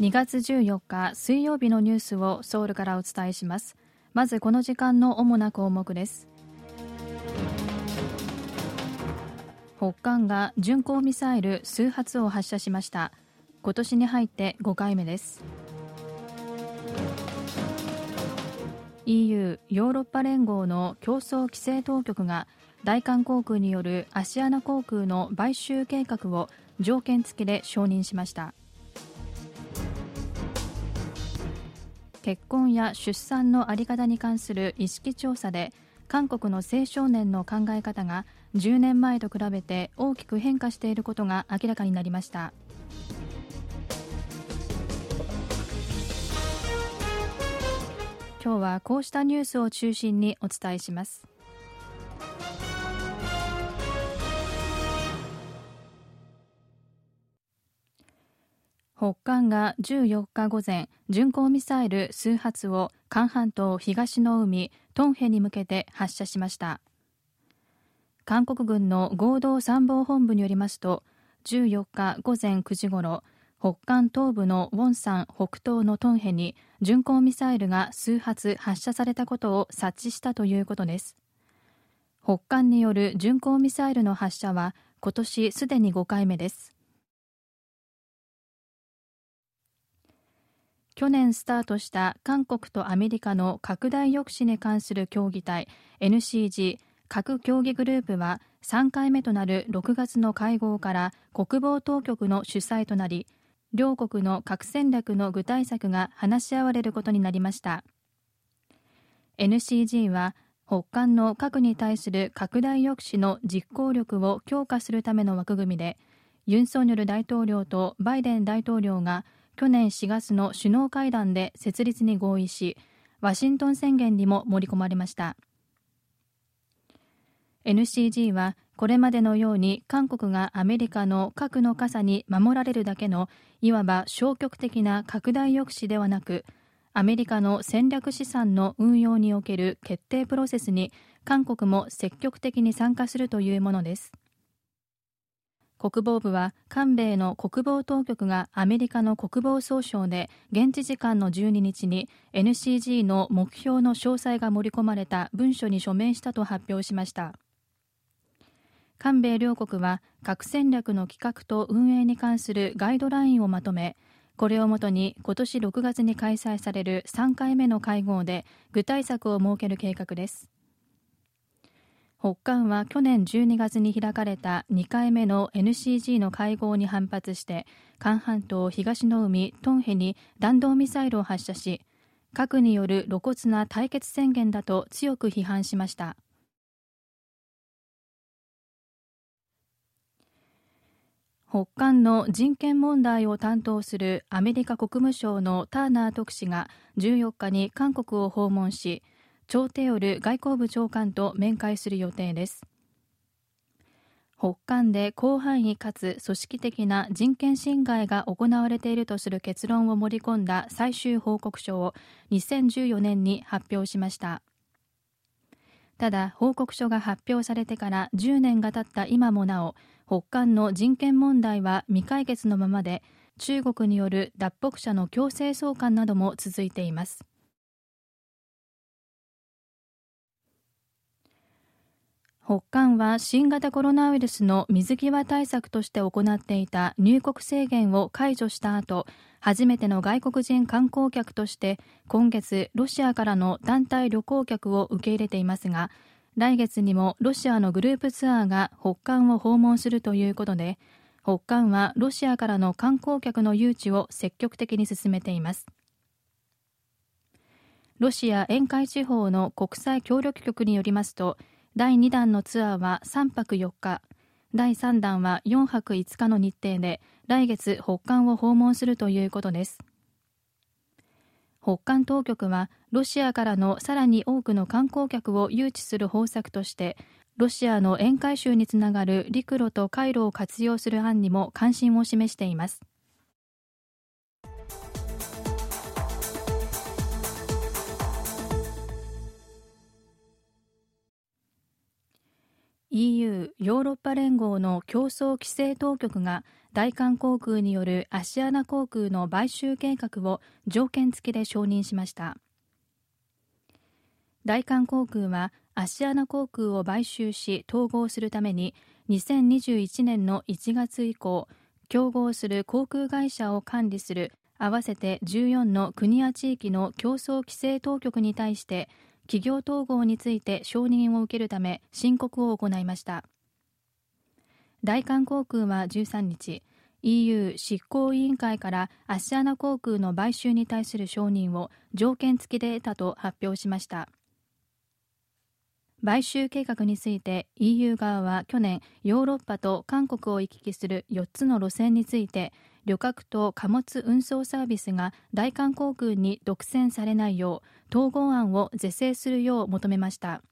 2月14日水曜日のニュースをソウルからお伝えします。まずこの時間の主な項目です。北韓が巡航ミサイル数発を発射しました。今年に入って5回目です。EU= ヨーロッパ連合の競争規制当局が大韓航空によるアシアナ航空の買収計画を条件付きで承認しました。結婚や出産の在り方に関する意識調査で韓国の青少年の考え方が10年前と比べて大きく変化していることが明らかになりました。今日はこうしたニュースを中心にお伝えします。北韓が14日午前巡航ミサイル数発を韓半島東の海トンヘに向けて発射しました。韓国軍の合同参謀本部によりますと14日午前9時ごろ北韓東部のウォンサン北東のトンヘに巡航ミサイルが数発発射されたことを察知したということです。北韓による巡航ミサイルの発射は今年すでに5回目です。去年スタートした韓国とアメリカの拡大抑止に関する協議体 NCG 核協議グループは3回目となる6月の会合から国防当局の主催となり両国の核戦略の具体策が話し合われることになりました。NCG は北韓の核に対する拡大抑止の実行力を強化するための枠組みでユン・ソンニョル大統領とバイデン大統領が去年4月の首脳会談で設立に合意しワシントン宣言にも盛り込まれました。NCG はこれまでのように韓国がアメリカの核の傘に守られるだけのいわば消極的な拡大抑止ではなくアメリカの戦略資産の運用における決定プロセスに韓国も積極的に参加するというものです。国防部は韓米の国防当局がアメリカの国防総省で現地時間の12日に NCG の目標の詳細が盛り込まれた文書に署名したと発表しました。韓米両国は核戦略の企画と運営に関するガイドラインをまとめこれをもとに今年6月に開催される3回目の会合で具体策を設ける計画です。北韓は去年12月に開かれた2回目の NCG の会合に反発して韓半島東の海トンヘに弾道ミサイルを発射し核による露骨な対決宣言だと強く批判しました。北韓の人権問題を担当するアメリカ国務省のターナー特使が14日に韓国を訪問しチョーテオル外交部長官と面会する予定です。北韓で広範囲かつ組織的な人権侵害が行われているとする結論を盛り込んだ最終報告書を2014年に発表しました。ただ報告書が発表されてから10年が経った今もなお北韓の人権問題は未解決のままで中国による脱北者の強制送還なども続いています。北韓は新型コロナウイルスの水際対策として行っていた入国制限を解除した後初めての外国人観光客として今月ロシアからの団体旅行客を受け入れていますが来月にもロシアのグループツアーが北韓を訪問するということで北韓はロシアからの観光客の誘致を積極的に進めています。ロシア沿海地方の国際協力局によりますと第2弾のツアーは3泊4日第3弾は4泊5日の日程で来月北韓を訪問するということです。北韓当局はロシアからのさらに多くの観光客を誘致する方策としてロシアの沿海州につながる陸路と海路を活用する案にも関心を示しています。EU= ヨーロッパ連合の競争規制当局が大韓航空によるアシアナ航空の買収計画を条件付きで承認しました。大韓航空はアシアナ航空を買収し統合するために2021年の1月以降競合する航空会社を管理する合わせて14の国や地域の競争規制当局に対して企業統合について承認を受けるため申告を行いました。大韓航空は13日 EU 執行委員会からアシアナ航空の買収に対する承認を条件付きで得たと発表しました。買収計画について EU 側は去年ヨーロッパと韓国を行き来する4つの路線について旅客と貨物運送サービスが大韓航空に独占されないよう統合案を是正するよう求めました。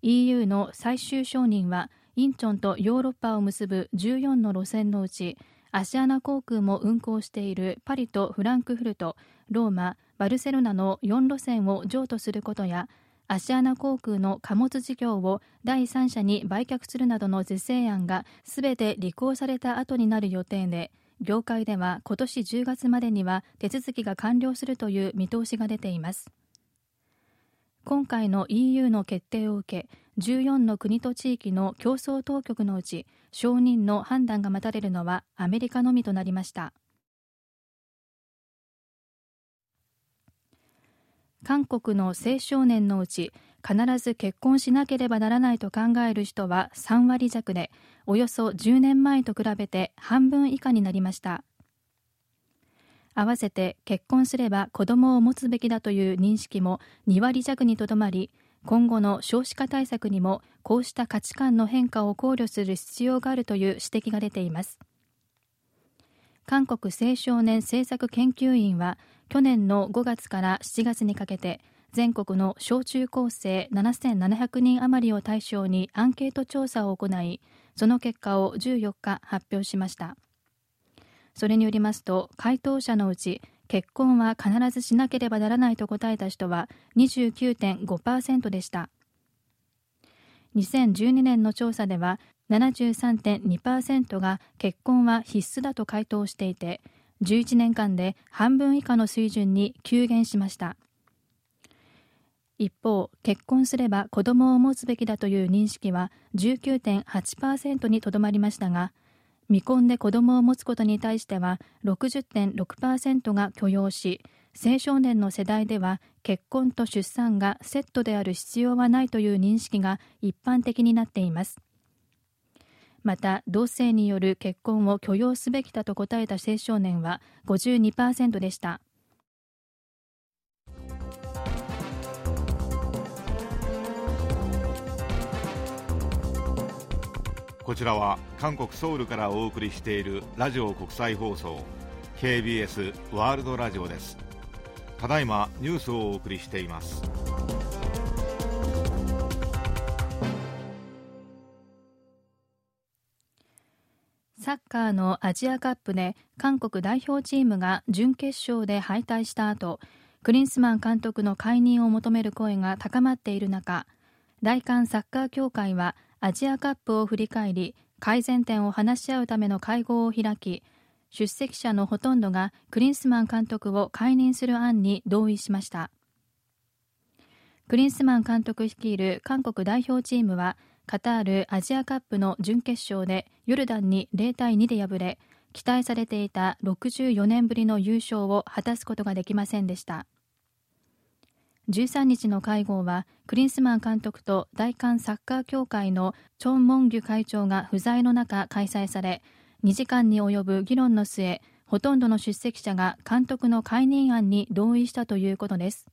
EU の最終承認はインチョンとヨーロッパを結ぶ14の路線のうちアシアナ航空も運航しているパリとフランクフルトローマバルセロナの4路線を譲渡することやアシアナ航空の貨物事業を第三者に売却するなどの是正案がすべて履行された後になる予定で業界では今年10月までには手続きが完了するという見通しが出ています。今回の EU の決定を受け14の国と地域の競争当局のうち承認の判断が待たれるのはアメリカのみとなりました。韓国の青少年のうち必ず結婚しなければならないと考える人は3割弱でおよそ10年前と比べて半分以下になりました。合わせて結婚すれば子供を持つべきだという認識も2割弱にとどまり今後の少子化対策にもこうした価値観の変化を考慮する必要があるという指摘が出ています。韓国青少年政策研究院は去年の5月から7月にかけて全国の小中高生7700人余りを対象にアンケート調査を行いその結果を14日発表しました。それによりますと回答者のうち結婚は必ずしなければならないと答えた人は29.5%でした。2012年の調査では73.2%が結婚は必須だと回答していて11年間で半分以下の水準に急減しました。一方結婚すれば子供を持つべきだという認識は19.8%にとどまりましたが未婚で子供を持つことに対しては60.6%が許容し青少年の世代では結婚と出産がセットである必要はないという認識が一般的になっています。また同性による結婚を許容すべきだと答えた青少年は52%でした。こちらは韓国ソウルからお送りしているラジオ国際放送 KBS ワールドラジオです。ただいまニュースをお送りしています。サッカーのアジアカップで韓国代表チームが準決勝で敗退した後クリンスマン監督の解任を求める声が高まっている中大韓サッカー協会はアジアカップを振り返り改善点を話し合うための会合を開き出席者のほとんどがクリンスマン監督を解任する案に同意しました。クリンスマン監督率いる韓国代表チームはカタールアジアカップの準決勝でヨルダンに0対2で敗れ期待されていた64年ぶりの優勝を果たすことができませんでした。13日の会合はクリンスマン監督と大韓サッカー協会のチョン・モンギュ会長が不在の中開催され2時間に及ぶ議論の末ほとんどの出席者が監督の解任案に同意したということです。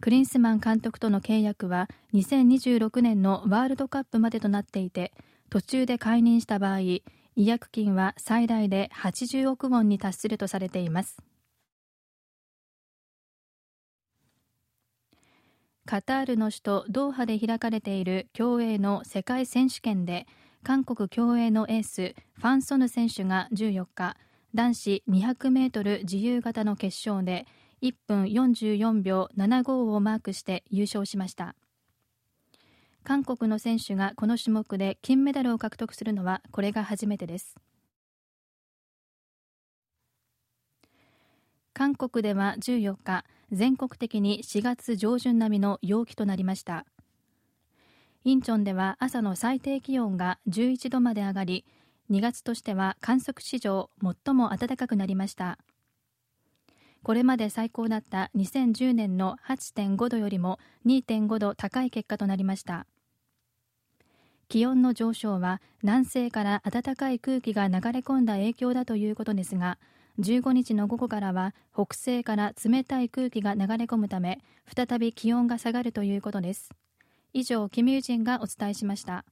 クリンスマン監督との契約は2026年のワールドカップまでとなっていて途中で解任した場合違約金は最大で80億ウォンに達するとされています。カタールの首都ドーハで開かれている競泳の世界選手権で韓国競泳のエースファン・ソヌ選手が14日男子200メートル自由形の決勝で1分44秒75をマークして優勝しました。韓国の選手がこの種目で金メダルを獲得するのはこれが初めてです。韓国では14日全国的に4月上旬並みの陽気となりました。インチョンでは朝の最低気温が11度まで上がり2月としては観測史上最も暖かくなりました。これまで最高だった2010年の8.5度よりも2.5度高い結果となりました。気温の上昇は南西から暖かい空気が流れ込んだ影響だということですが15日の午後からは北西から冷たい空気が流れ込むため再び気温が下がるということです。以上キム・ユジンがお伝えしました。